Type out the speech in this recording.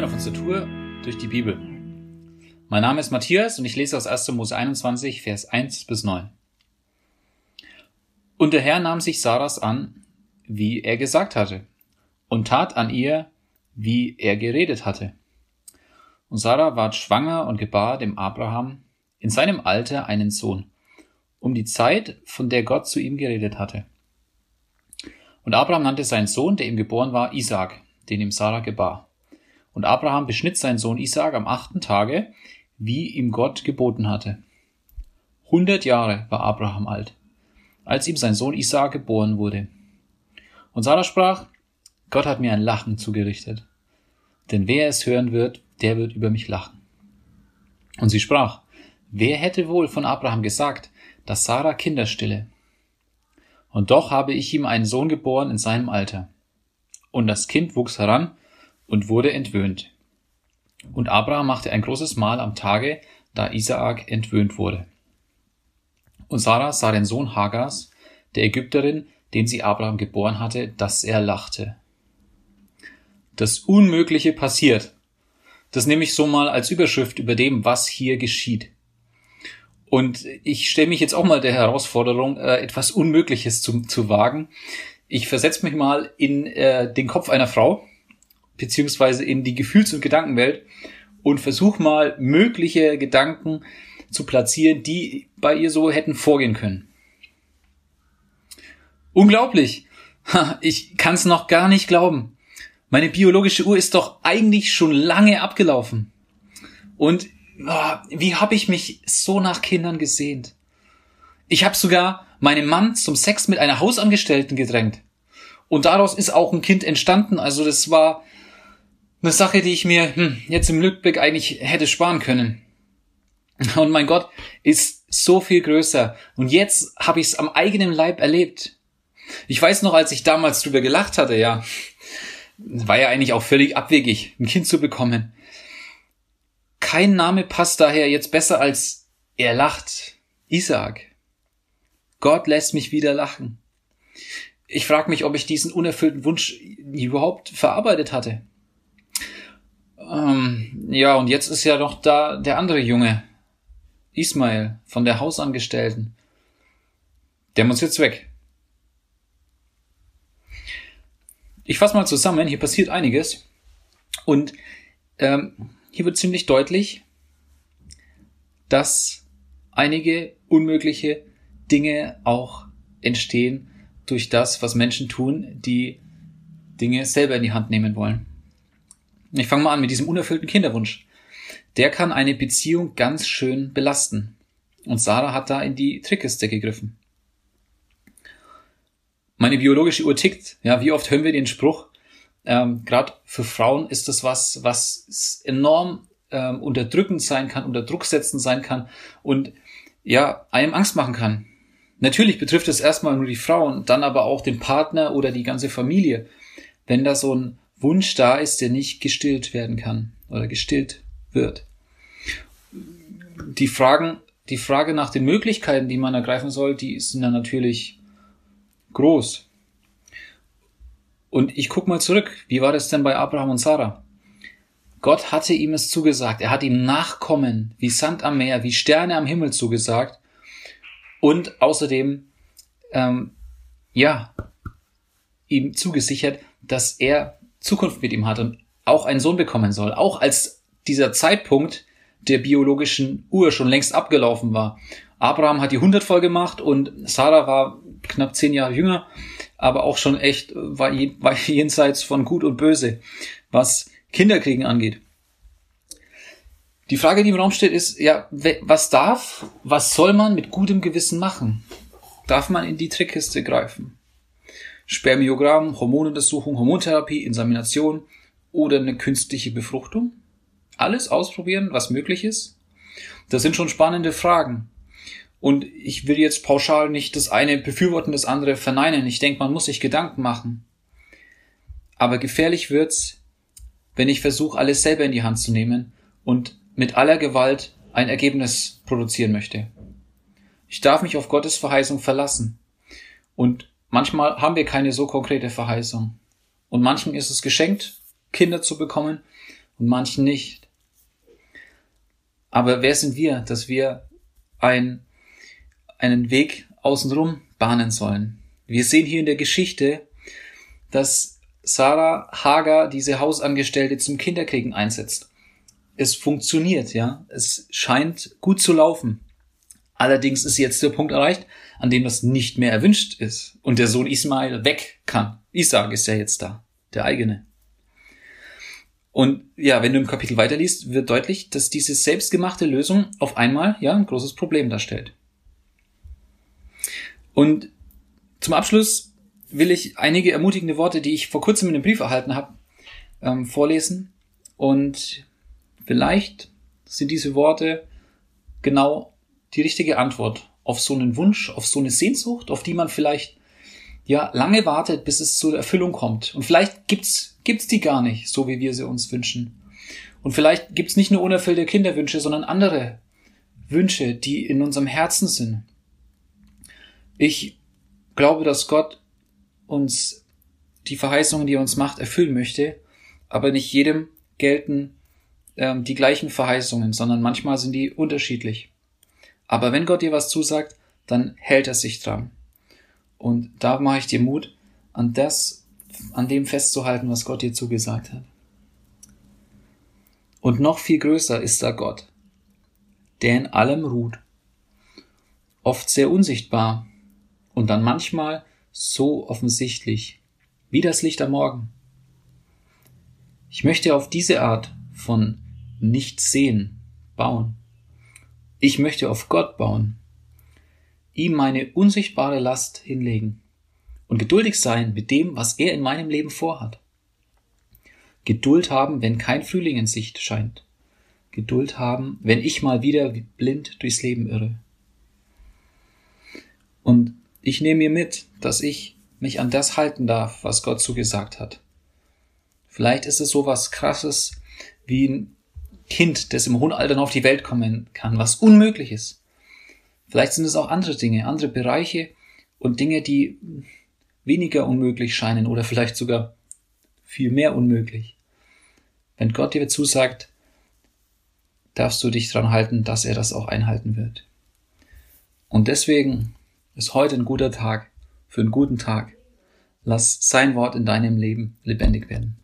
Willkommen auf unserer Tour durch die Bibel. Mein Name ist Matthias und ich lese aus 1. Mose 21, Vers 1 bis 9. Und der Herr nahm sich Saras an, wie er gesagt hatte, und tat an ihr, wie er geredet hatte. Und Sarah ward schwanger und gebar dem Abraham in seinem Alter einen Sohn, um die Zeit, von der Gott zu ihm geredet hatte. Und Abraham nannte seinen Sohn, der ihm geboren war, Isaac, den ihm Sarah gebar. Und Abraham beschnitt seinen Sohn Isaak am achten Tage, wie ihm Gott geboten hatte. Hundert Jahre war Abraham alt, als ihm sein Sohn Isaak geboren wurde. Und Sarah sprach, Gott hat mir ein Lachen zugerichtet. Denn wer es hören wird, der wird über mich lachen. Und sie sprach, wer hätte wohl von Abraham gesagt, dass Sarah Kinder stille? Und doch habe ich ihm einen Sohn geboren in seinem Alter. Und das Kind wuchs heran und wurde entwöhnt. Und Abraham machte ein großes Mahl am Tage, da Isaak entwöhnt wurde. Und Sarah sah den Sohn Hagars, der Ägypterin, den sie Abraham geboren hatte, dass er lachte. Das Unmögliche passiert. Das nehme ich so mal als Überschrift über dem, was hier geschieht. Und ich stelle mich jetzt auch mal der Herausforderung, äh, etwas Unmögliches zu, zu wagen. Ich versetze mich mal in äh, den Kopf einer Frau, beziehungsweise in die Gefühls- und Gedankenwelt und versuch mal mögliche Gedanken zu platzieren, die bei ihr so hätten vorgehen können. Unglaublich. Ich kann es noch gar nicht glauben. Meine biologische Uhr ist doch eigentlich schon lange abgelaufen. Und oh, wie habe ich mich so nach Kindern gesehnt? Ich habe sogar meinen Mann zum Sex mit einer Hausangestellten gedrängt. Und daraus ist auch ein Kind entstanden. Also das war eine Sache, die ich mir hm, jetzt im Rückblick eigentlich hätte sparen können. Und mein Gott ist so viel größer. Und jetzt habe ich es am eigenen Leib erlebt. Ich weiß noch, als ich damals drüber gelacht hatte, ja, war ja eigentlich auch völlig abwegig, ein Kind zu bekommen. Kein Name passt daher jetzt besser als er lacht. Isaac. Gott lässt mich wieder lachen. Ich frage mich, ob ich diesen unerfüllten Wunsch überhaupt verarbeitet hatte. Ähm, ja, und jetzt ist ja noch da der andere Junge, Ismail, von der Hausangestellten. Der muss jetzt weg. Ich fasse mal zusammen, hier passiert einiges. Und ähm, hier wird ziemlich deutlich, dass einige unmögliche Dinge auch entstehen durch das, was Menschen tun, die Dinge selber in die Hand nehmen wollen. Ich fange mal an mit diesem unerfüllten Kinderwunsch. Der kann eine Beziehung ganz schön belasten. Und Sarah hat da in die Trickkiste gegriffen. Meine biologische Uhr tickt. Ja, wie oft hören wir den Spruch? Ähm, Gerade für Frauen ist das was, was enorm ähm, unterdrückend sein kann, unter Druck setzen sein kann und ja, einem Angst machen kann. Natürlich betrifft es erstmal nur die Frauen, dann aber auch den Partner oder die ganze Familie. Wenn da so ein Wunsch da ist, der nicht gestillt werden kann oder gestillt wird. Die Fragen, die Frage nach den Möglichkeiten, die man ergreifen soll, die ist dann natürlich groß. Und ich guck mal zurück. Wie war das denn bei Abraham und Sarah? Gott hatte ihm es zugesagt. Er hat ihm Nachkommen wie Sand am Meer, wie Sterne am Himmel zugesagt. Und außerdem, ähm, ja, ihm zugesichert, dass er Zukunft mit ihm hat und auch einen Sohn bekommen soll, auch als dieser Zeitpunkt der biologischen Uhr schon längst abgelaufen war. Abraham hat die 100 voll gemacht und Sarah war knapp zehn Jahre jünger, aber auch schon echt war, war jenseits von Gut und Böse, was Kinderkriegen angeht. Die Frage, die im Raum steht, ist, ja, was darf, was soll man mit gutem Gewissen machen? Darf man in die Trickkiste greifen? Spermiogramm, Hormonuntersuchung, Hormontherapie, Insemination oder eine künstliche Befruchtung? Alles ausprobieren, was möglich ist? Das sind schon spannende Fragen. Und ich will jetzt pauschal nicht das eine befürworten, das andere verneinen. Ich denke, man muss sich Gedanken machen. Aber gefährlich wird's, wenn ich versuche, alles selber in die Hand zu nehmen und mit aller Gewalt ein Ergebnis produzieren möchte. Ich darf mich auf Gottes Verheißung verlassen. Und Manchmal haben wir keine so konkrete Verheißung. Und manchen ist es geschenkt, Kinder zu bekommen. und manchen nicht. Aber wer sind wir, dass wir ein, einen Weg außenrum bahnen sollen? Wir sehen hier in der Geschichte, dass Sarah Hager, diese Hausangestellte, zum Kinderkriegen einsetzt. Es funktioniert, ja. Es scheint gut zu laufen. Allerdings ist jetzt der Punkt erreicht, an dem das nicht mehr erwünscht ist und der Sohn Ismail weg kann. Isaac ist ja jetzt da, der eigene. Und ja, wenn du im Kapitel weiterliest, wird deutlich, dass diese selbstgemachte Lösung auf einmal ja ein großes Problem darstellt. Und zum Abschluss will ich einige ermutigende Worte, die ich vor kurzem in einem Brief erhalten habe, ähm, vorlesen. Und vielleicht sind diese Worte genau die richtige Antwort auf so einen Wunsch, auf so eine Sehnsucht, auf die man vielleicht ja lange wartet, bis es zur Erfüllung kommt. Und vielleicht gibt's gibt's die gar nicht, so wie wir sie uns wünschen. Und vielleicht gibt's nicht nur unerfüllte Kinderwünsche, sondern andere Wünsche, die in unserem Herzen sind. Ich glaube, dass Gott uns die Verheißungen, die er uns macht, erfüllen möchte, aber nicht jedem gelten ähm, die gleichen Verheißungen, sondern manchmal sind die unterschiedlich. Aber wenn Gott dir was zusagt, dann hält er sich dran. Und da mache ich dir Mut, an das, an dem festzuhalten, was Gott dir zugesagt hat. Und noch viel größer ist da Gott, der in allem ruht. Oft sehr unsichtbar und dann manchmal so offensichtlich, wie das Licht am Morgen. Ich möchte auf diese Art von Nichtsehen bauen. Ich möchte auf Gott bauen, ihm meine unsichtbare Last hinlegen und geduldig sein mit dem, was er in meinem Leben vorhat. Geduld haben, wenn kein Frühling in Sicht scheint. Geduld haben, wenn ich mal wieder blind durchs Leben irre. Und ich nehme mir mit, dass ich mich an das halten darf, was Gott zugesagt hat. Vielleicht ist es so was krasses wie ein Kind, das im hohen Alter noch auf die Welt kommen kann, was unmöglich ist. Vielleicht sind es auch andere Dinge, andere Bereiche und Dinge, die weniger unmöglich scheinen oder vielleicht sogar viel mehr unmöglich. Wenn Gott dir zusagt, darfst du dich daran halten, dass er das auch einhalten wird. Und deswegen ist heute ein guter Tag für einen guten Tag. Lass sein Wort in deinem Leben lebendig werden.